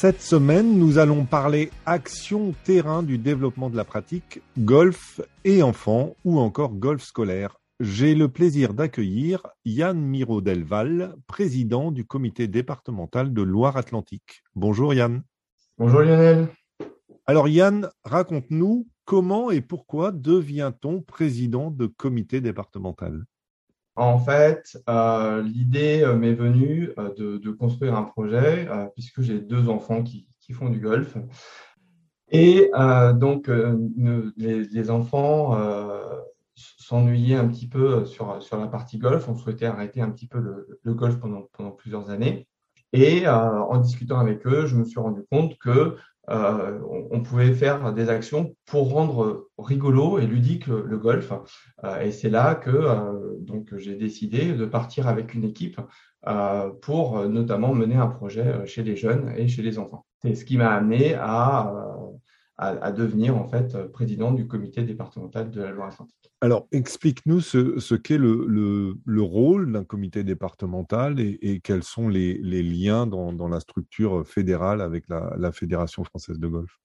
Cette semaine, nous allons parler action terrain du développement de la pratique golf et enfants ou encore golf scolaire. J'ai le plaisir d'accueillir Yann Miro-Delval, président du comité départemental de Loire-Atlantique. Bonjour Yann. Bonjour Lionel. Alors Yann, raconte-nous comment et pourquoi devient-on président de comité départemental? En fait, euh, l'idée euh, m'est venue euh, de, construire un projet, puisque j'ai deux enfants qui, font du golf. Et donc, les, enfants s'ennuyaient un petit peu sur, sur la partie golf. On souhaitait arrêter un petit peu le, golf pendant, pendant plusieurs années. Et en discutant avec eux, je me suis rendu compte que euh, on, pouvait faire des actions pour rendre rigolo et ludique le, golf. Euh, et c'est là que euh, donc j'ai décidé de partir avec une équipe pour notamment mener un projet chez les jeunes et chez les enfants. C'est ce qui m'a amené à à, devenir en fait président du comité départemental de la Loire-Atlantique. Alors, explique-nous ce, qu'est le, le, rôle d'un comité départemental et, quels sont les, les liens dans, dans, la structure fédérale avec la, la Fédération française de golf?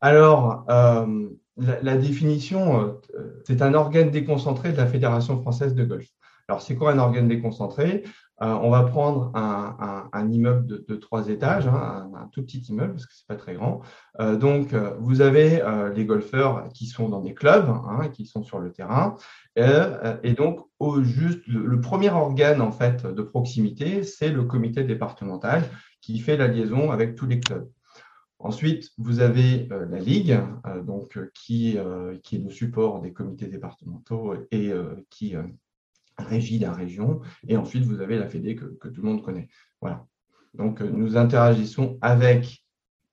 Alors, euh, la, la, définition, euh, c'est un organe déconcentré de la Fédération française de golf. Alors, c'est quoi un organe déconcentré? euh, on va prendre un, immeuble de, trois étages, hein, un, tout petit immeuble parce que c'est pas très grand. Euh, donc, euh, vous avez les golfeurs qui sont dans des clubs, hein, qui sont sur le terrain, et donc au juste le, premier organe en fait de proximité, c'est le comité départemental qui fait la liaison avec tous les clubs. Ensuite, vous avez la Ligue, donc qui, qui est le support des comités départementaux et qui régie la région. Et ensuite, vous avez la Fédé que, tout le monde connaît. Voilà. Donc, euh, nous interagissons avec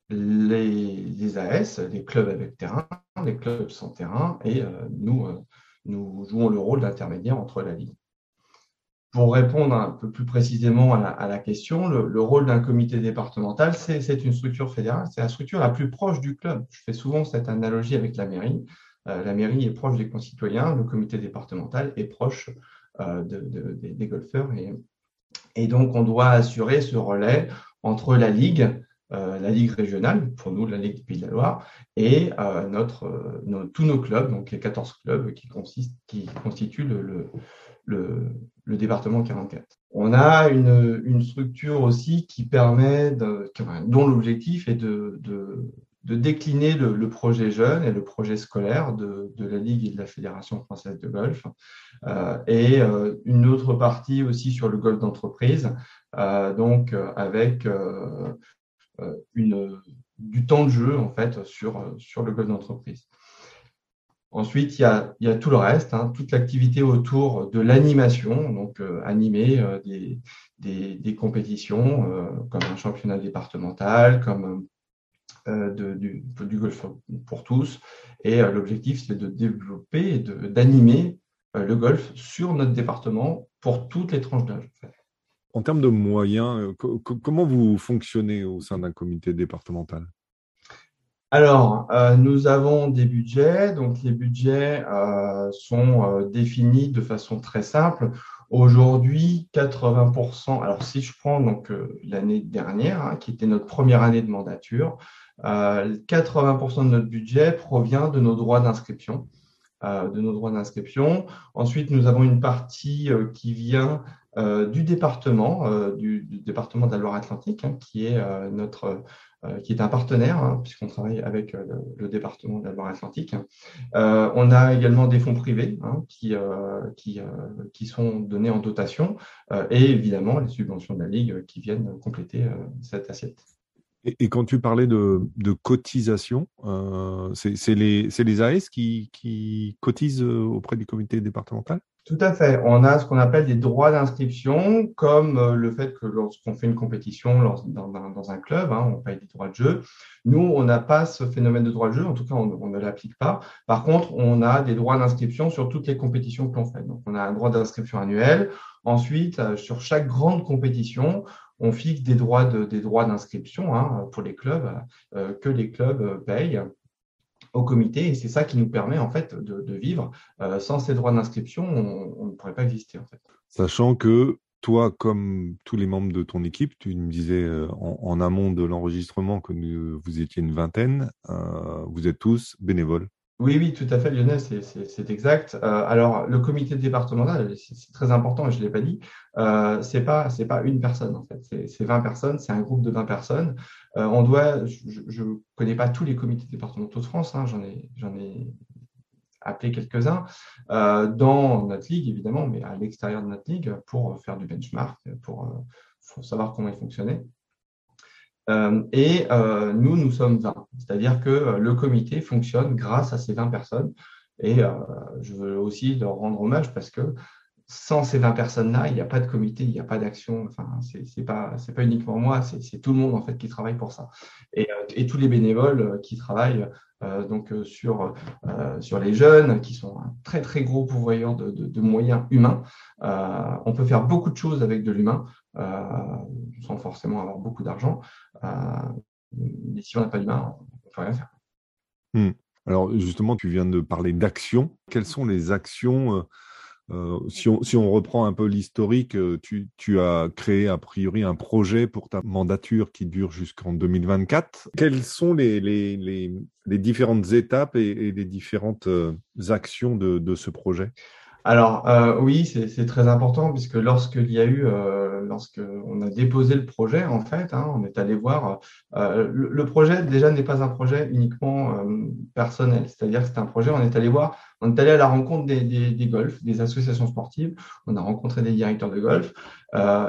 les, AS, les clubs avec terrain, les clubs sans terrain, et euh, nous, euh, nous jouons le rôle d'intermédiaire entre la Ligue. Pour répondre un peu plus précisément à la, question, le, rôle d'un comité départemental, c'est une structure fédérale, c'est la structure la plus proche du club. Je fais souvent cette analogie avec la mairie. la mairie est proche des concitoyens, le comité départemental est proche euh, des golfeurs. Et, donc, on doit assurer ce relais entre la Ligue, euh, la Ligue régionale, pour nous, la Ligue du Pays de la Loire, et euh, notre, tous nos clubs, donc les 14 clubs qui, consistent, qui constituent le, le, département 44. On a une, une, structure aussi qui permet, dont l'objectif est de, de décliner le, projet jeune et le projet scolaire de, la Ligue et de la Fédération française de golf. Euh, et euh, une autre partie aussi sur le golf d'entreprise, euh, donc avec une, du temps de jeu en fait sur, sur le golf d'entreprise. Ensuite, il y, a, il y a, tout le reste, hein, toute l'activité autour de l'animation, donc animer des, des, compétitions comme un championnat départemental, comme de, du, du, golf pour tous. Et euh, l'objectif, c'est de développer et d'animer euh, le golf sur notre département pour toutes les tranches d'âge. En termes de moyens, comment vous fonctionnez au sein d'un comité départemental? Alors, nous avons des budgets. Donc, les budgets sont définis de façon très simple. Aujourd'hui, 80%. Alors, si je prends donc l'année dernière, hein, qui était notre première année de mandature, 80% euh, de notre budget provient de nos droits d'inscription. Euh, de nos droits d'inscription. Ensuite, nous avons une partie euh, qui vient du département, du, département de la Loire-Atlantique, hein, qui est notre qui est un partenaire, hein, puisqu'on travaille avec le, département de la Loire-Atlantique. on a également des fonds privés hein, qui, qui, qui, sont donnés en dotation, et évidemment les subventions de la Ligue qui viennent compléter cette assiette. Et, quand tu parlais de, cotisation, euh, c'est les, les, AS qui, qui, cotisent euh, auprès du comité départemental? Tout à fait. On a ce qu'on appelle des droits d'inscription, comme euh, le fait que lorsqu'on fait une compétition dans, un club, hein, on paye des droits de jeu. Nous, on n'a pas ce phénomène de droits de jeu, en tout cas, on, ne l'applique pas. Par contre, on a des droits d'inscription sur toutes les compétitions que l'on fait. Donc, on a un droit d'inscription annuel. Ensuite, euh, sur chaque grande compétition, on fixe des droits des droits d'inscription hein, pour les clubs euh, que les clubs payent au comité et c'est ça qui nous permet en fait de, vivre. Euh, sans ces droits d'inscription, on, ne pourrait pas exister en fait. Sachant que toi, comme tous les membres de ton équipe, tu me disais euh, en, amont de l'enregistrement que vous étiez une vingtaine, euh, vous êtes tous bénévoles. Oui, oui, tout à fait, Lionel, c'est exact. Euh, alors, le comité départemental, c'est très important, je ne l'ai pas dit, euh, c'est pas c'est pas une personne en fait, c'est 20 personnes, c'est un groupe de 20 personnes. Euh, on doit, je ne connais pas tous les comités départementaux de France, hein, j'en ai ai appelé quelques-uns euh, dans notre ligue évidemment, mais à l'extérieur de notre ligue pour faire du benchmark, pour, pour savoir comment il fonctionnait. Euh, et euh, nous, nous sommes 20. C'est-à-dire que euh, le comité fonctionne grâce à ces 20 personnes. Et je veux aussi leur rendre hommage parce que sans ces 20 personnes-là, il n'y a pas de comité, il n'y a pas d'action. Enfin, c'est pas uniquement moi, c'est tout le monde en fait qui travaille pour ça. Et, et tous les bénévoles qui travaillent donc sur sur les jeunes, qui sont un très très gros pourvoyeur de, moyens humains. on peut faire beaucoup de choses avec de l'humain. Euh, sans forcément avoir beaucoup d'argent. Euh, mais si on n'a pas d'humain, on ne peut rien faire. Hmm. Alors justement, tu viens de parler d'actions. Quelles sont les actions euh, si, on, reprend un peu l'historique, tu, tu, as créé a priori un projet pour ta mandature qui dure jusqu'en 2024. Quelles sont les, les, les, les différentes étapes et, les différentes actions de, de ce projet? Alors euh, oui, c'est très important puisque lorsqu'il y a eu, euh, lorsqu'on a déposé le projet, en fait, hein, on est allé voir. Euh, le, projet déjà n'est pas un projet uniquement euh, personnel, c'est-à-dire que c'est un projet. On est allé voir, on est allé à la rencontre des, des, des golfs, des associations sportives. On a rencontré des directeurs de golf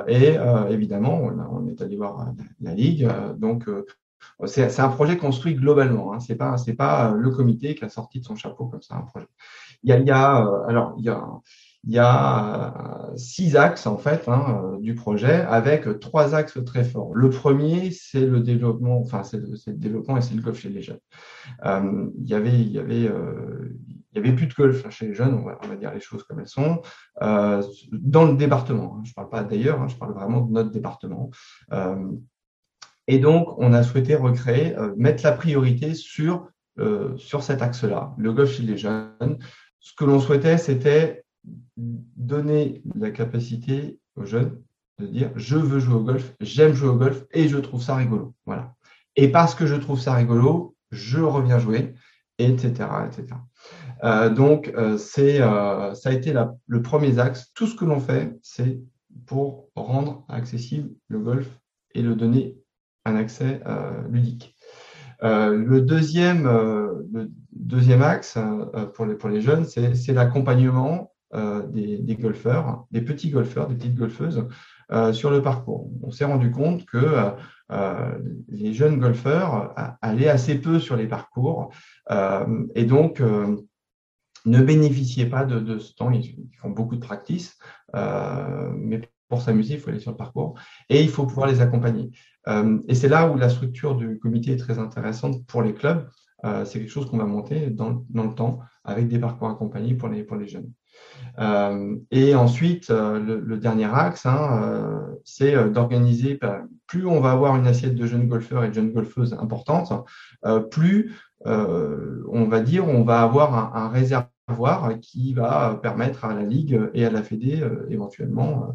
et évidemment, on, est allé voir la, ligue. donc c'est un projet construit globalement. Hein. C'est pas c'est pas le comité qui a sorti de son chapeau comme ça un projet. Il y a, il y a euh, alors il y a il y a euh, six axes en fait hein, euh, du projet avec trois axes très forts. Le premier, c'est le développement, enfin c'est le, développement et c'est le golf chez les jeunes. Euh, il y avait, il y avait, euh, il y avait plus de golf chez les jeunes, on va, on va dire les choses comme elles sont, euh, dans le département. Hein. Je parle pas d'ailleurs, hein, je parle vraiment de notre département. Et donc, on a souhaité recréer, mettre la priorité sur sur cet axe-là, le golf chez les jeunes, ce que l'on souhaitait, c'était donner la capacité aux jeunes de dire je veux jouer au golf, j'aime jouer au golf et je trouve ça rigolo. Voilà. Et parce que je trouve ça rigolo, je reviens jouer, etc. etc. Euh, donc, euh, c'est, euh, ça a été le premier axe. Tout ce que l'on fait, c'est pour rendre accessible le golf et le donner un accès ludique. le deuxième, le deuxième axe euh, pour, les, pour les jeunes, c'est l'accompagnement euh, des, golfeurs, des petits golfeurs, des petites golfeuses euh, sur le parcours. On s'est rendu compte que les jeunes golfeurs allaient assez peu sur les parcours et donc ne bénéficiaient pas de, ce temps. Ils, font beaucoup de practice, mais pour s'amuser, il faut aller sur le parcours et il faut pouvoir les accompagner. et c'est là où la structure du comité est très intéressante pour les clubs euh, c'est quelque chose qu'on va monter dans, le temps avec des parcours accompagnés pour les, pour les jeunes. Euh, et ensuite, euh, le, dernier axe, hein, c'est d'organiser, bah, plus on va avoir une assiette de jeunes golfeurs et de jeunes golfeuses importante, plus on va dire on va avoir un, réservoir qui va permettre à la Ligue et à la Fédé éventuellement euh,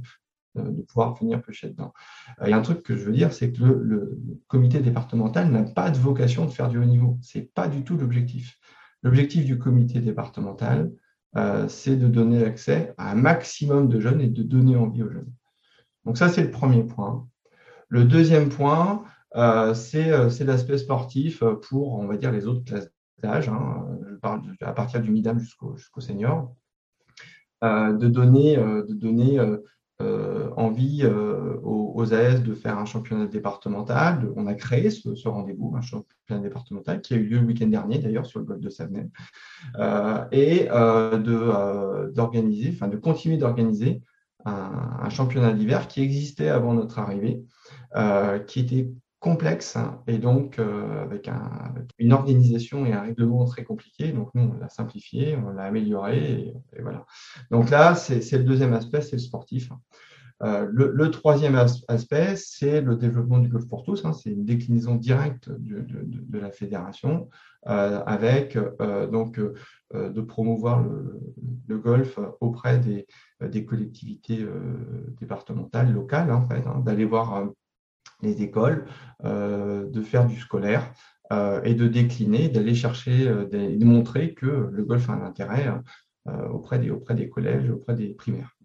de pouvoir venir pêcher dedans. Euh, il y a un truc que je veux dire, c'est que le, comité départemental n'a pas de vocation de faire du haut niveau. C'est pas du tout l'objectif. L'objectif du comité départemental, euh, c'est de donner accès à un maximum de jeunes et de donner envie aux jeunes. Donc ça, c'est le premier point. Le deuxième point, c'est l'aspect sportif pour, on va dire, les autres classes d'âge. Hein. Je parle à partir du midam jusqu'au jusqu'au senior. de donner, de donner envie aux, AS de faire un championnat départemental. On a créé ce, rendez-vous, un championnat départemental qui a eu lieu le week-end dernier d'ailleurs sur le golfe de Savenay, et d'organiser, enfin de continuer d'organiser un, championnat d'hiver qui existait avant notre arrivée, qui était complexe hein, et donc euh, avec, une organisation et un règlement très compliqué. Donc nous, on l'a simplifié, on l'a amélioré et, voilà. Donc là, c'est le deuxième aspect, c'est le sportif. Euh, le, troisième aspect, c'est le développement du golf pour tous. Hein. c'est une déclinaison directe de, la fédération euh, avec donc de promouvoir le, golf auprès des, des collectivités départementales, locales, en fait, hein. d'aller voir les écoles, euh, de faire du scolaire euh, et de décliner, d'aller chercher, euh, de montrer que le golf a un intérêt auprès, des, auprès des collèges, auprès des primaires.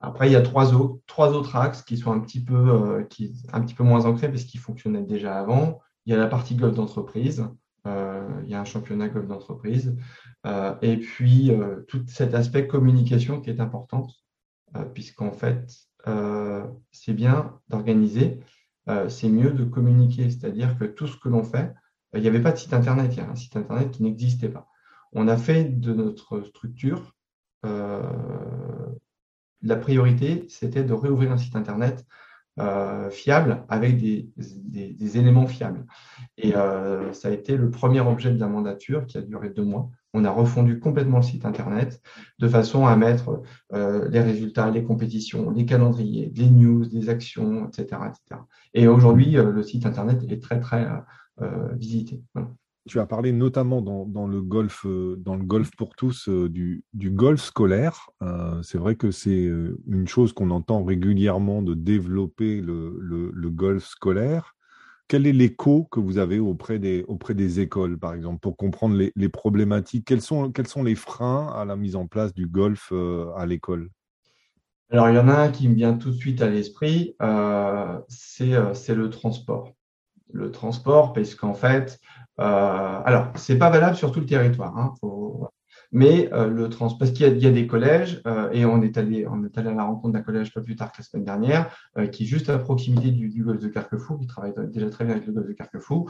Après, il y a trois autres, trois autres axes qui sont un petit peu, qui, un petit peu moins ancrés parce qu'ils fonctionnaient déjà avant. Il y a la partie golf d'entreprise, il y a un championnat golf d'entreprise, et puis tout cet aspect communication qui est important, puisqu'en fait, c'est bien d'organiser, euh, c'est mieux de communiquer. C'est-à-dire que tout ce que l'on fait, il n'y avait pas de site Internet, il y a un site Internet qui n'existait pas. On a fait de notre structure, euh, la priorité, c'était de réouvrir un site Internet fiable avec des, éléments fiables. Et ça a été le premier objet de la mandature qui a duré deux mois on a refondu complètement le site Internet de façon à mettre euh, les résultats, les compétitions, les calendriers, les news, les actions, etc. etc. Et aujourd'hui, euh, le site Internet est très, très euh, visité. Tu as parlé notamment dans, le golf, dans le golf pour tous du, golf scolaire. c'est vrai que c'est une chose qu'on entend régulièrement de développer le golf scolaire quel est l'écho que vous avez auprès des, auprès des écoles, par exemple, pour comprendre les, problématiques? Quels sont, quels sont les freins à la mise en place du golf euh, à l'école? Alors, il y en a un qui me vient tout de suite à l'esprit, euh, euh, c'est le transport. Le transport, parce qu'en fait, alors, ce n'est pas valable sur tout le territoire. Hein, mais euh, le trans, parce qu'il y, a des collèges, euh, et on est, allé, on est allé à la rencontre d'un collège pas plus tard que la semaine dernière, euh, qui est juste à proximité du, du golfe de Carquefou, qui travaille déjà très bien avec le golfe de Carquefou,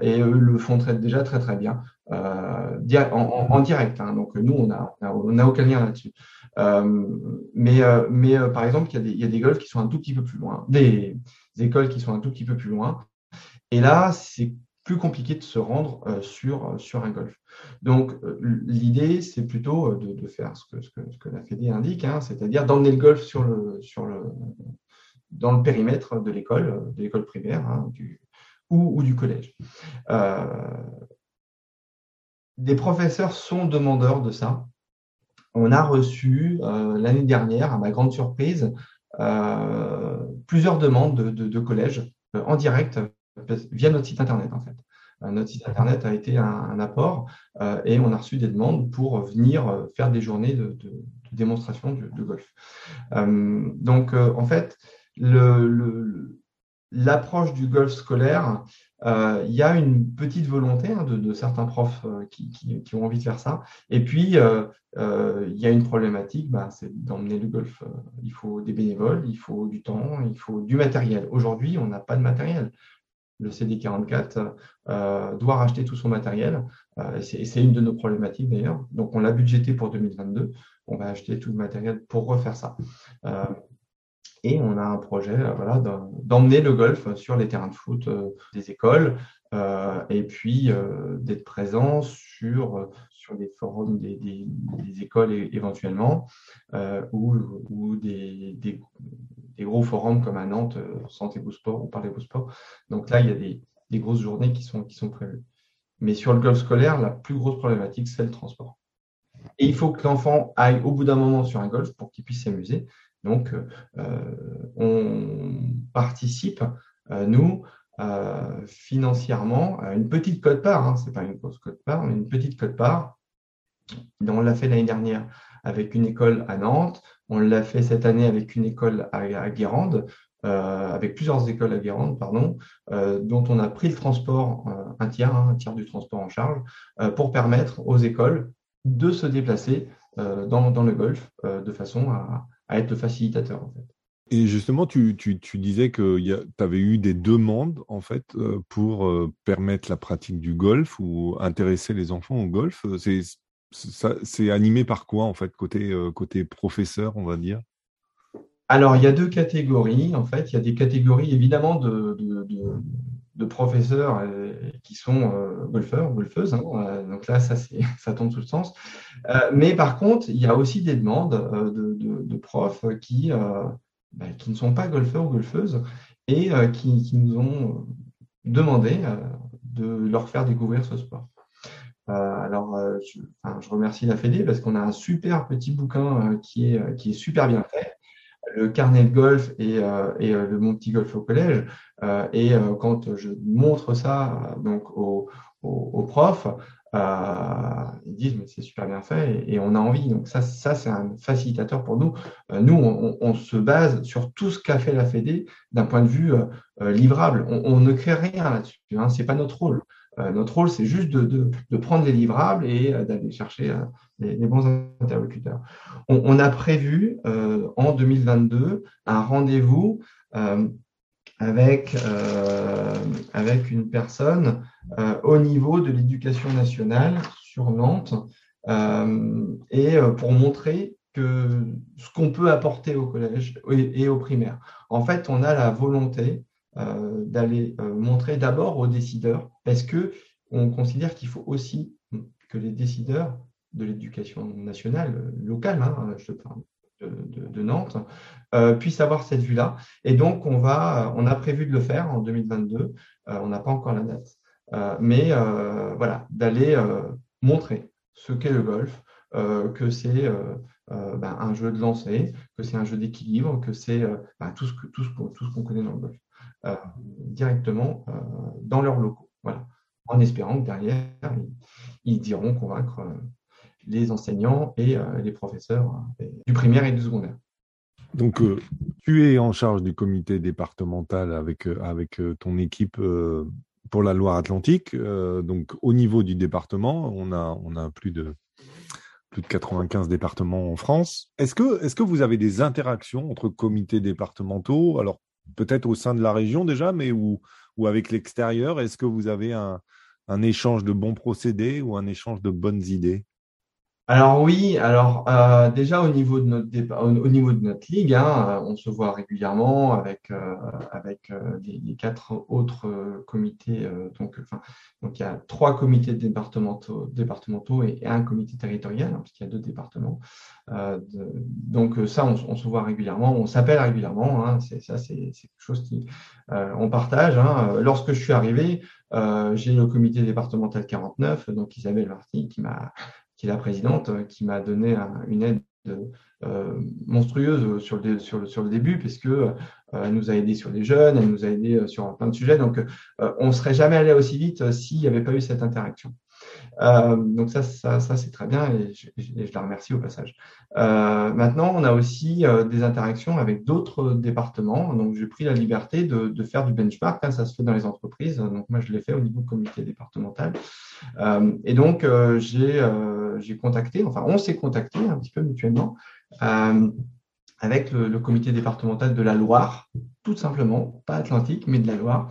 et eux le font très, déjà très très bien, en, en, direct. Hein, donc nous, on n'a on a aucun lien là-dessus. mais mais par exemple, il y, a des, il y a des golfs qui sont un tout petit peu plus loin, des, des écoles qui sont un tout petit peu plus loin. Et là, c'est plus compliqué de se rendre euh, sur, euh, sur un golf. Donc, euh, l'idée, c'est plutôt de, faire ce que, ce, la Fédé indique, hein, c'est-à-dire d'emmener le golf dans le périmètre de l'école, de l'école primaire hein, ou, du collège. des professeurs sont demandeurs de ça. On a reçu l'année dernière, à ma grande surprise, plusieurs demandes de, de, de collèges en direct via notre site internet en fait. Euh, notre site internet a été un, apport euh, et on a reçu des demandes pour venir euh, faire des journées de, démonstration de, golf. donc en fait, l'approche du golf scolaire, il y a une petite volonté hein, de, certains profs qui, ont envie de faire ça. Et puis, il y a une problématique, bah, c'est d'emmener le golf. il faut des bénévoles, il faut du temps, il faut du matériel. Aujourd'hui, on n'a pas de matériel le CD44 euh, doit racheter tout son matériel. Euh, c'est une de nos problématiques d'ailleurs. Donc on l'a budgété pour 2022. On va acheter tout le matériel pour refaire ça. Euh, et on a un projet voilà, d'emmener le golf sur les terrains de foot des écoles et puis d'être présent sur, sur des forums des, écoles éventuellement ou, ou des gros forums comme à Nantes, euh, Santé Beau Sport ou Parler Beau Sport. Donc là, il y a des, grosses journées qui sont, prévues. Mais sur le golf scolaire, la plus grosse problématique, c'est le transport. Et il faut que l'enfant aille au bout d'un moment sur un golf pour qu'il puisse s'amuser. Donc, euh, on participe, euh, nous, financièrement, à une petite cote-part, hein, ce n'est pas une grosse cote-part, mais une petite cote-part. On l'a fait l'année dernière avec une école à Nantes, on l'a fait cette année avec une école à, Guérande, euh, avec plusieurs écoles à Guérande, pardon, euh, dont on a pris le transport, euh, un tiers, hein, un tiers du transport en charge, pour permettre aux écoles de se déplacer dans, le golf de façon à, être le facilitateur. Et justement, tu disais que tu avais eu des demandes en fait pour permettre la pratique du golf ou intéresser les enfants au golf. C'est animé par quoi en fait côté côté professeur, on va dire? Alors il y a deux catégories en fait. Il y a des catégories évidemment de, de, professeurs qui sont golfeurs, golfeuses. Hein, donc là, ça, ça tombe sous le sens. mais par contre, il y a aussi des demandes de, profs qui bah, qui ne sont pas golfeurs ou golfeuses et euh, qui, nous ont demandé euh, de leur faire découvrir ce sport. Euh, alors, je, remercie la Fédé parce qu'on a un super petit bouquin qui, est, qui est super bien fait le carnet de golf et, le mon petit golf au collège. et quand je montre ça donc aux, profs, euh, ils disent mais c'est super bien fait et, on a envie. Donc ça, c'est un facilitateur pour nous. Euh, nous, on, se base sur tout ce qu'a fait la Fédé d'un point de vue euh, livrable. On, ne crée rien là-dessus. Hein, c'est pas notre rôle. Notre rôle, c'est juste de, prendre les livrables et d'aller chercher les, bons interlocuteurs. On, a prévu en 2022 un rendez-vous avec, euh, avec une personne euh, au niveau de l'éducation nationale sur Nantes euh, et pour montrer que ce qu'on peut apporter au collège et, au primaire. En fait, on a la volonté d'aller montrer d'abord aux décideurs parce que on considère qu'il faut aussi que les décideurs de l'éducation nationale locale, hein, je parle de, Nantes, euh, puissent avoir cette vue-là. Et donc, on, va, on a prévu de le faire en 2022. Euh, on n'a pas encore la date. Euh, mais voilà, d'aller montrer ce qu'est le golf, que c'est ben, un jeu de lancer, que c'est un jeu d'équilibre, que c'est ben, tout ce qu'on connaît dans le golf, directement dans leurs locaux. Voilà. En espérant que derrière, ils, ils diront convaincre les enseignants et euh, les professeurs euh, du primaire et du secondaire. Donc, euh, tu es en charge du comité départemental avec, avec ton équipe pour la Loire-Atlantique. donc, au niveau du département, on a, on a plus de plus de 95 départements en France. Est-ce que, est que vous avez des interactions entre comités départementaux? Alors, peut-être au sein de la région déjà, mais ou, avec l'extérieur Est-ce que vous avez un échange de bons procédés ou un échange de bonnes idées? Alors oui, alors euh, déjà au niveau de notre au, niveau de notre ligue, hein, euh, on se voit régulièrement avec euh, avec les, quatre autres comités. donc, enfin, donc il y a trois comités départementaux, départementaux et, un comité territorial, hein, puisqu'il y a deux départements. donc ça, on, se voit régulièrement, on s'appelle régulièrement. Hein, c'est ça, c'est quelque chose qui on partage. Hein. Lorsque je suis arrivé, j'ai le comité départemental 49, donc Isabelle Marty, qui m'a qui est la présidente, euh, qui m'a donné une aide euh, monstrueuse sur le, sur, le, sur le début, puisque euh, elle nous a aidé sur les jeunes, elle nous a aidé sur plein de sujets. Donc, on ne serait jamais allé aussi vite s'il n'y avait pas eu cette interaction. Euh, donc ça, ça, ça c'est très bien et je, la remercie au passage. Euh, maintenant, on a aussi euh, des interactions avec d'autres départements. Donc j'ai pris la liberté de, de faire du benchmark. Hein, ça se fait dans les entreprises. Donc moi, je l'ai fait au niveau comité départemental. Euh, et donc j'ai j'ai contacté, enfin on s'est contacté un petit peu mutuellement avec le, comité départemental de la Loire, tout simplement, pas Atlantique, mais de la Loire.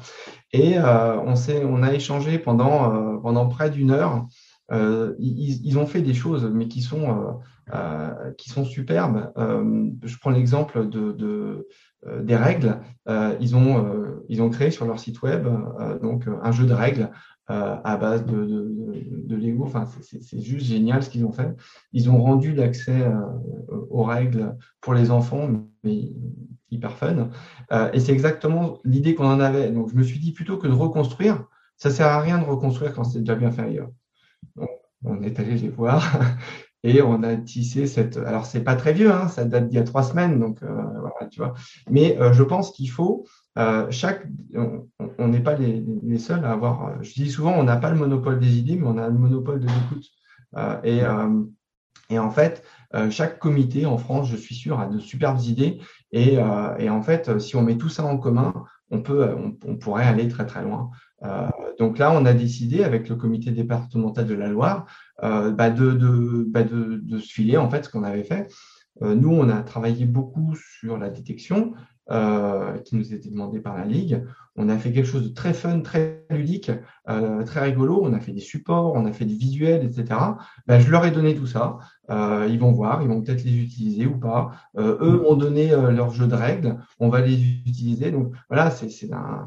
Et euh, on, on a échangé pendant, euh, pendant près d'une heure. Euh, ils, ont fait des choses, mais qui sont, euh, qui sont superbes. je prends l'exemple de des règles. ils, ont, ils ont créé sur leur site web donc un jeu de règles à base de, de, de Lego. Enfin, c'est juste génial ce qu'ils ont fait. Ils ont rendu l'accès aux règles pour les enfants, mais hyper fun. Euh, et c'est exactement l'idée qu'on en avait. Donc, je me suis dit plutôt que de reconstruire, ça sert à rien de reconstruire quand c'est déjà bien fait ailleurs. On est allé les voir et on a tissé cette. Alors, c'est pas très vieux, hein, ça date d'il y a trois semaines, donc euh, voilà, tu vois. Mais euh, je pense qu'il faut chaque. On n'est pas les, les, seuls à avoir. Je dis souvent, on n'a pas le monopole des idées, mais on a le monopole de l'écoute. et et en fait, chaque comité en France, je suis sûr, a de superbes idées et, euh, et, en fait, si on met tout ça en commun, on, peut, on, pourrait aller très très loin. Euh, donc là, on a décidé avec le comité départemental de la Loire euh, bah de, de, bah de, de, se filer en fait ce qu'on avait fait. nous, on a travaillé beaucoup sur la détection, euh, qui nous était demandé par la Ligue. On a fait quelque chose de très fun, très ludique, euh, très rigolo. On a fait des supports, on a fait des visuels, etc. Ben, je leur ai donné tout ça. Euh, ils vont voir, ils vont peut-être les utiliser ou pas. eux ont donné leur jeu de règles, on va les utiliser. Donc voilà, c'est, un,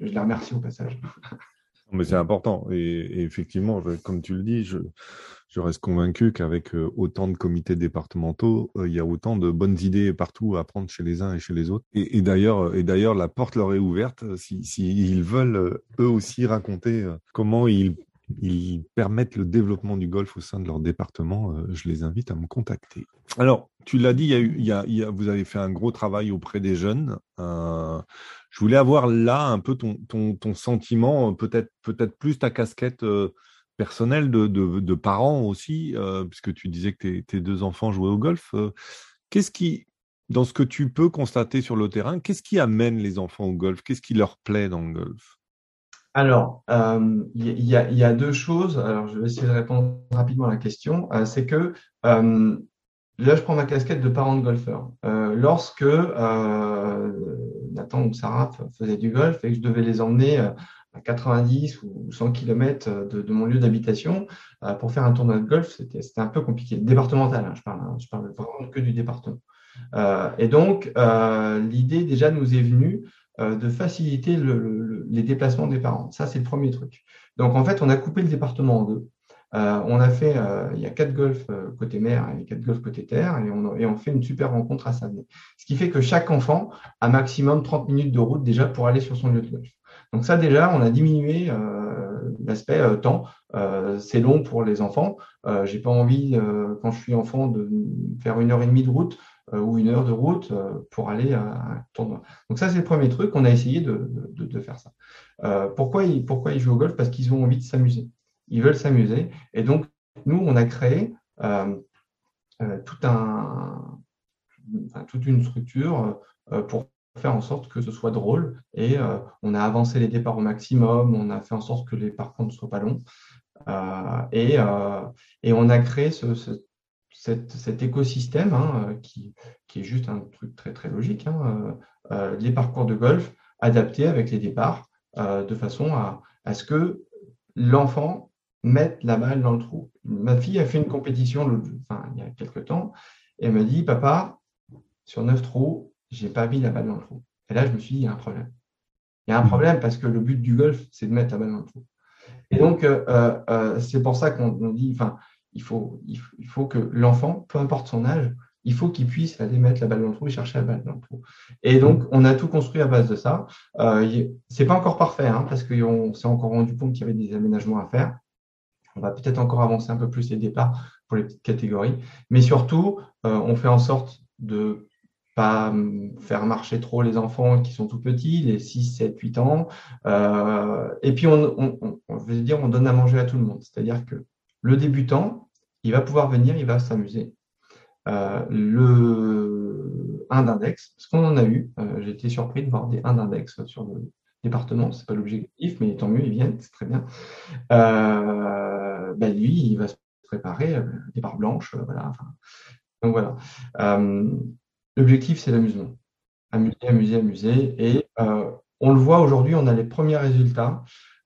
je les remercie au passage. Mais c'est important. Et, effectivement, comme tu le dis, je, reste convaincu qu'avec euh, autant de comités départementaux, euh, il y a autant de bonnes idées partout à prendre chez les uns et chez les autres. Et, d'ailleurs, et d'ailleurs, la porte leur est ouverte s'ils si, veulent euh, eux aussi raconter comment ils ils permettent le développement du golf au sein de leur département, je les invite à me contacter. Alors, tu l'as dit, vous avez fait un gros travail auprès des jeunes. Euh, je voulais avoir là un peu ton, sentiment, peut-être peut-être plus ta casquette personnel de, de, parents aussi, euh, puisque tu disais que tes, deux enfants jouaient au golf. Euh, qu'est-ce qui, dans ce que tu peux constater sur le terrain, qu'est-ce qui amène les enfants au golf? Qu'est-ce qui leur plaît dans le golf? Alors, euh, il y, a, deux choses. Alors, je vais essayer de répondre rapidement à la question. c'est que Là, je prends ma casquette de parent de golfeur. lorsque Nathan ou Sarah faisaient du golf et que je devais les emmener 90 ou 100 km de, mon lieu d'habitation euh, pour faire un tournoi de golf, c'était un peu compliqué. Départemental, hein, je, parle, hein, parle vraiment que du département. Euh, et donc, euh, l'idée déjà nous est venue de faciliter le, les déplacements des parents. Ça, c'est le premier truc. Donc, en fait, on a coupé le département en deux. On a fait, il y a quatre golfs côté mer et quatre golfs côté terre, et on, fait une super rencontre à Savenay. Ce qui fait que chaque enfant a maximum 30 minutes de route déjà pour aller sur son lieu de golf. Donc ça déjà, on a diminué euh, l'aspect euh, temps. Euh, c'est long pour les enfants. J'ai pas envie, quand je suis enfant, de faire une heure et demie de route ou une heure de route pour aller à un tournoi. Donc ça, c'est le premier truc. On a essayé de faire ça. pourquoi, ils, pourquoi ils jouent au golf? Parce qu'ils ont envie de s'amuser. Ils veulent s'amuser. Et donc, nous, on a créé tout un, toute une structure pour faire en sorte que ce soit drôle. Et euh, on a avancé les départs au maximum, on a fait en sorte que les parcours ne soient pas longs. Euh, et, euh, on a créé ce, cet, écosystème hein, qui, est juste un truc très très logique. Hein, les parcours de golf adaptés avec les départs de façon à ce que l'enfant mette la balle dans le trou. Ma fille a fait une compétition il y a quelques temps et elle me dit, papa, sur neuf trous, j'ai pas mis la balle dans le trou. Et là, je me suis dit, il y a un problème. Il y a un problème parce que le but du golf, c'est de mettre la balle dans le trou. Et donc, euh, euh, euh, c'est pour ça qu'on dit, enfin, il faut, il faut, que l'enfant, peu importe son âge, il faut qu'il puisse aller mettre la balle dans le trou et chercher la balle dans le trou. Et donc, on a tout construit à base de ça. Euh, c'est pas encore parfait, hein, parce qu'on s'est encore rendu compte qu'il y avait des aménagements à faire. On va peut-être encore avancer un peu plus les départs pour les petites catégories. Mais surtout, on fait en sorte de pas faire marcher trop les enfants qui sont tout petits, les 6, 7, 8 ans. Euh, et puis, on, je dire, on donne à manger à tout le monde. C'est-à-dire que le débutant, il va pouvoir venir, il va s'amuser. Euh, le 1 d'index, parce qu'on en a eu, euh, j'ai été surpris de voir des 1 d'index sur le département, c'est pas l'objectif, mais tant mieux, ils viennent, c'est très bien. Ben lui, il va se préparer des barres blanches, voilà. donc voilà. L'objectif, c'est l'amusement. Amuser, amuser, amuser. Et euh, on le voit aujourd'hui, on a les premiers résultats.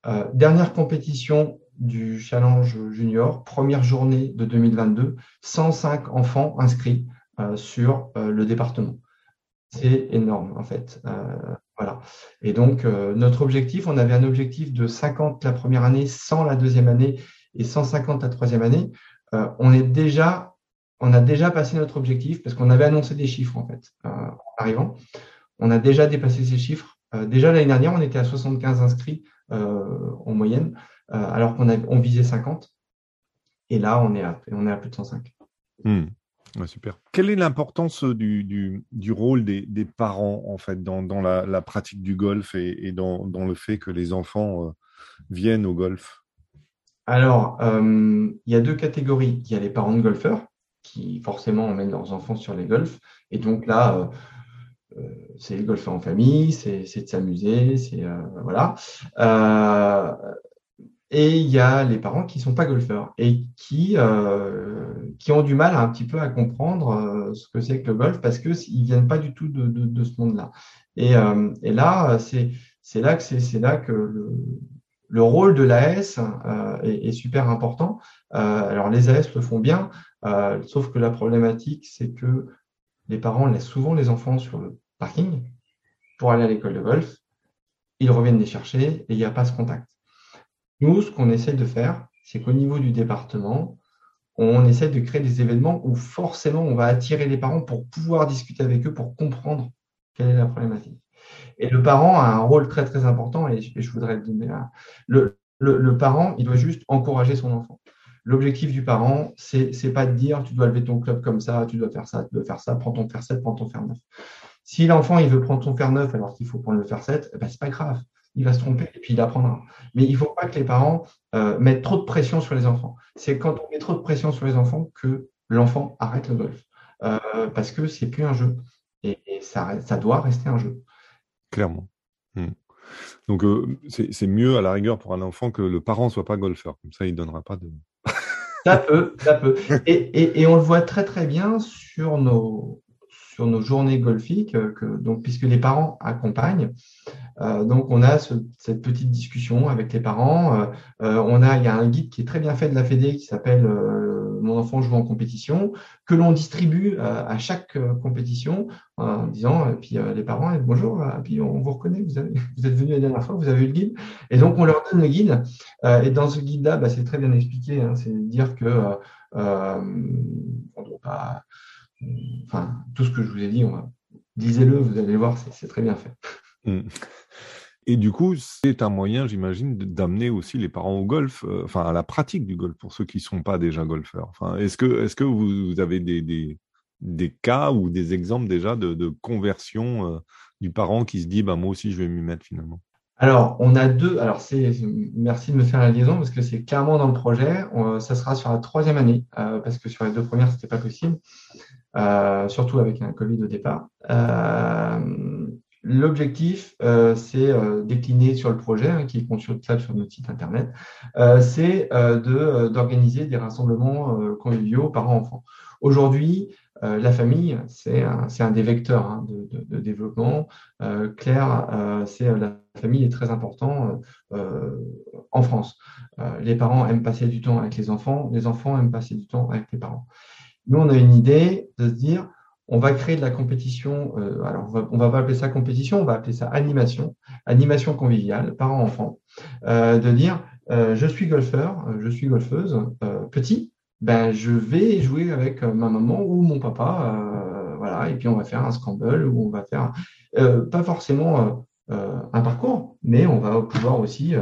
Euh, dernière compétition du Challenge Junior, première journée de 2022, 105 enfants inscrits euh, sur le département. C'est énorme, en fait. Voilà. Et donc, notre objectif, on avait un objectif de 50 la première année, 100 la deuxième année et 150 la troisième année. on est déjà on a déjà passé notre objectif parce qu'on avait annoncé des chiffres en fait euh, en arrivant. On a déjà dépassé ces chiffres. Euh, déjà l'année dernière, on était à 75 inscrits euh, en moyenne, alors qu'on on visait 50. Et là, on est à, on est à plus de 105. Super. Quelle est l'importance du, rôle des, parents en fait dans, la, pratique du golf et, dans, le fait que les enfants viennent au golf? Alors, il y a deux catégories. Il y a les parents de golfeurs qui forcément emmènent leurs enfants sur les golfs. Et donc là, euh, euh, c'est le golf en famille, c'est de s'amuser, c'est euh, voilà. Et il y a les parents qui sont pas golfeurs et qui euh, qui ont du mal un petit peu à comprendre euh, ce que c'est que le golf parce que ils viennent pas du tout de, de, de ce monde-là. Et, euh, et là, c'est c'est là que c'est là que le, le rôle de l'AS euh, est, est, super important. Euh, alors les AS le font bien, euh, sauf que la problématique c'est que les parents laissent souvent les enfants sur le parking pour aller à l'école de golf. Ils reviennent les chercher et il n'y a pas ce contact. Nous, ce qu'on essaie de faire, c'est qu'au niveau du département, on essaie de créer des événements où forcément on va attirer les parents pour pouvoir discuter avec eux, pour comprendre quelle est la problématique. Et le parent a un rôle très très important et je voudrais le donner là. Le, parent, il doit juste encourager son enfant. L'objectif du parent, c'est c'est pas de dire tu dois lever ton club comme ça, tu dois faire ça, tu dois faire ça, prends ton fer 7, prends ton fer 9. Si l'enfant il veut prendre ton fer 9 alors qu'il faut prendre le fer 7, eh ben, c'est pas grave il va se tromper et puis il apprendra. Mais il ne faut pas que les parents euh, mettent trop de pression sur les enfants. C'est quand on met trop de pression sur les enfants que l'enfant arrête le golf. Euh, parce que c'est plus un jeu. Et, et ça, ça, doit rester un jeu. Clairement. Hmm. Donc euh, c'est mieux à la rigueur pour un enfant que le parent ne soit pas golfeur. Comme ça, il ne donnera pas de... ça peut, ça peut. Et, et, et, on le voit très très bien sur nos, sur nos journées golfiques, que, donc, puisque les parents accompagnent. Euh, donc, on a ce, cette petite discussion avec les parents. Euh, euh, on a, il y a un guide qui est très bien fait de la Fédé qui s'appelle euh, Mon enfant joue en compétition, que l'on distribue à chaque compétition en disant, et puis les parents, bonjour, et puis on vous reconnaît, vous, vous êtes venu la dernière fois, vous avez eu le guide. Et donc, on leur donne le guide. et dans ce guide-là, bah, c'est très bien expliqué. Hein, c'est dire que on ne doit pas enfin, tout ce que je vous ai dit, lisez-le, vous allez voir, c'est très bien fait. Mm. Et du coup, c'est un moyen, j'imagine, d'amener aussi les parents au golf, euh, enfin à la pratique du golf pour ceux qui ne sont pas déjà golfeurs. Est-ce que, vous, avez des, cas ou des exemples déjà de, de conversion euh, du parent qui se dit, bah moi aussi je vais m'y mettre finalement? Alors, on a deux. Alors, c'est merci de me faire la liaison parce que c'est clairement dans le projet. ça sera sur la troisième année euh, parce que sur les deux premières, c'était pas possible, euh, surtout avec un Covid au départ. Euh, L'objectif, c'est décliné sur le projet hein, qui est consultable sur notre site internet. C'est de d'organiser des rassemblements conviviaux parents-enfants. Aujourd'hui, la famille, c'est un, un, des vecteurs hein, de, développement. Claire, c'est la famille est très important en France. les parents aiment passer du temps avec les enfants, les enfants aiment passer du temps avec les parents. Nous, on a une idée de se dire, on va créer de la compétition. Euh, alors, on va, va pas appeler ça compétition, on va appeler ça animation, animation conviviale, parents-enfants, euh, de dire, euh, je suis golfeur, je suis golfeuse, petit, ben je vais jouer avec ma maman ou mon papa, et puis on va faire un scramble ou on va faire pas forcément un parcours, mais on va pouvoir aussi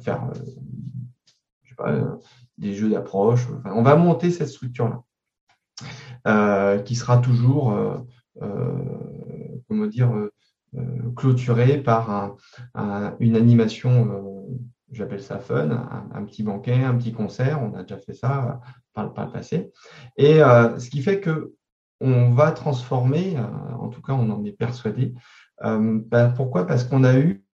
faire, des jeux d'approche. On va monter cette structure-là. Euh, qui sera toujours, euh, euh, comment dire, clôturé par une animation j'appelle ça fun, un, petit banquet, un petit concert, on a déjà fait ça par, le passé. Et ce qui fait que on va transformer, en tout cas on en est persuadé. Ben, pourquoi? Parce qu'on a eu,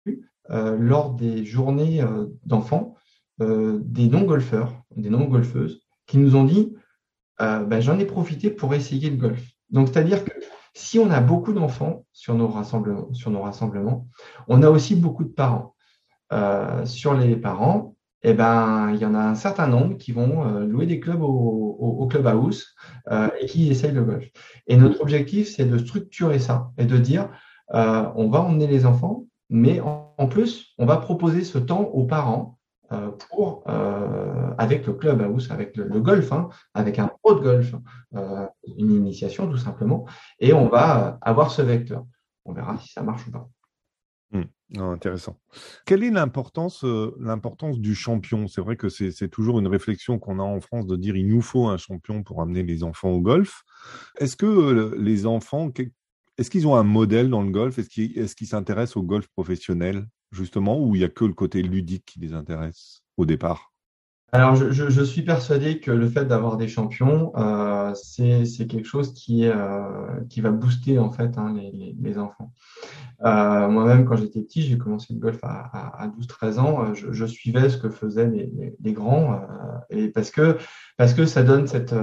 lors des journées d'enfants, des non-golfeurs, des non-golfeuses, qui nous ont dit, euh, ben, j'en ai profité pour essayer le golf. Donc, c'est-à-dire que si on a beaucoup d'enfants sur nos rassemblements, sur nos rassemblements, on a aussi beaucoup de parents. Euh, sur les parents, eh ben, il y en a un certain nombre qui vont euh, louer des clubs au, au, au clubhouse euh, et qui essayent le golf. Et notre objectif, c'est de structurer ça et de dire, euh, on va emmener les enfants, mais en, plus, on va proposer ce temps aux parents euh, pour, euh, avec le club house, avec le, golf, hein, avec un pro de golf, une initiation tout simplement, et on va avoir ce vecteur. On verra si ça marche ou pas. Mmh. intéressant. Quelle est l'importance, l'importance du champion? C'est vrai que c'est toujours une réflexion qu'on a en France de dire il nous faut un champion pour amener les enfants au golf. Est-ce que les enfants, est-ce qu'ils ont un modèle dans le golf? Est-ce qu'ils est s'intéressent au golf professionnel justement, ou il n'y a que le côté ludique qui les intéresse au départ? Alors, je, je, je, suis persuadé que le fait d'avoir des champions, euh, c'est quelque chose qui, euh, qui va booster en fait hein, les, les, enfants. Euh, Moi-même, quand j'étais petit, j'ai commencé le golf à, à, 12-13 ans. Euh, je, je, suivais ce que faisaient les, les grands, euh, et parce que parce que ça donne cette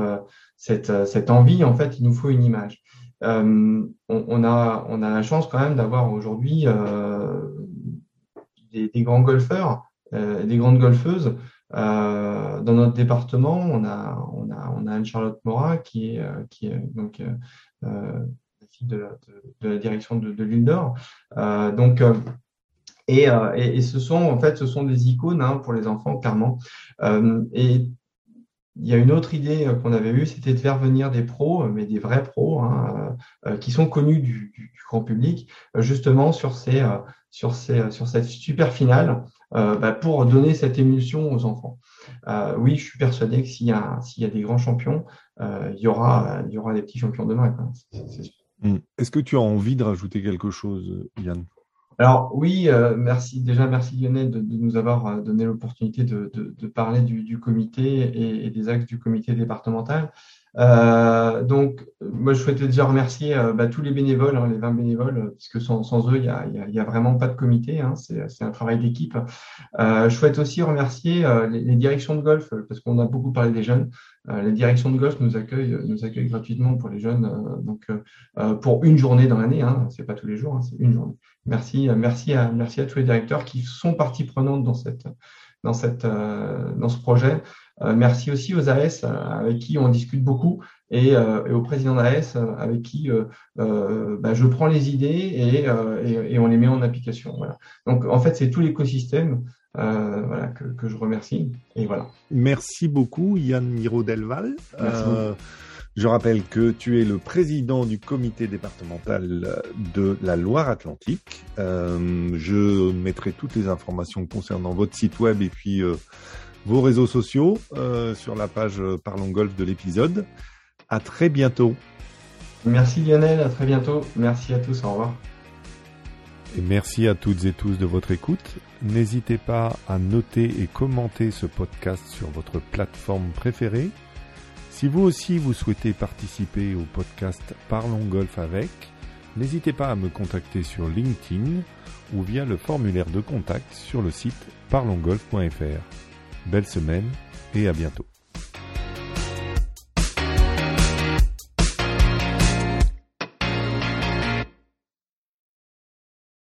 cette, cette envie. En fait, il nous faut une image. On, on, a on a la chance quand même d'avoir aujourd'hui des, des, grands golfeurs, des grandes golfeuses. Euh, dans notre département, on a, on a, on a Anne-Charlotte Morat qui est, euh, qui est donc euh, la fille de, de, de, la direction de, de l'île d'Or. donc, et, et, et, ce sont en fait, ce sont des icônes hein, pour les enfants, clairement. et il y a une autre idée qu'on avait eue, c'était de faire venir des pros, mais des vrais pros, hein, qui sont connus du, grand public, justement sur cette super finale, euh, bah, pour donner cette émulsion aux enfants. Euh, oui, je suis persuadé que s'il y a, des grands champions, euh, il, y aura, des petits champions demain. Hmm. Est-ce que tu as envie de rajouter quelque chose, Yann? Alors oui, euh, merci déjà merci Lionel de, nous avoir donné l'opportunité de, parler du, du comité et, et, des axes du comité départemental. Euh, donc, moi, je souhaitais déjà remercier euh, bah, tous les bénévoles, hein, les 20 bénévoles, euh, puisque sans, sans eux, il n'y a, y a, vraiment pas de comité. Hein, c'est un travail d'équipe. Euh, je souhaite aussi remercier les, les, directions de golf, parce qu'on a beaucoup parlé des jeunes. les directions de golf nous accueillent, nous accueillent gratuitement pour les jeunes, donc pour une journée dans l'année. Hein, c'est pas tous les jours, hein, c'est une journée. Merci, merci à, merci à tous les directeurs qui sont partie prenante dans cette, dans cette, dans ce projet. Euh, merci aussi aux AS euh, avec qui on discute beaucoup et, euh, et au président d'AS avec qui bah, je prends les idées et, et, et, on les met en application. Voilà. Donc en fait, c'est tout l'écosystème euh, voilà, que, que, je remercie. Et voilà. Merci beaucoup, Yann Miro-Delval. Euh, je rappelle que tu es le président du comité départemental de la Loire-Atlantique. Euh, je mettrai toutes les informations concernant votre site web et puis vos réseaux sociaux euh, sur la page euh, Parlons Golf de l'épisode. À très bientôt. Merci Lionel, à très bientôt. Merci à tous, au revoir. Et merci à toutes et tous de votre écoute. N'hésitez pas à noter et commenter ce podcast sur votre plateforme préférée. Si vous aussi vous souhaitez participer au podcast Parlons Golf avec, n'hésitez pas à me contacter sur LinkedIn ou via le formulaire de contact sur le site parlonsgolf.fr. Belle semaine et à bientôt.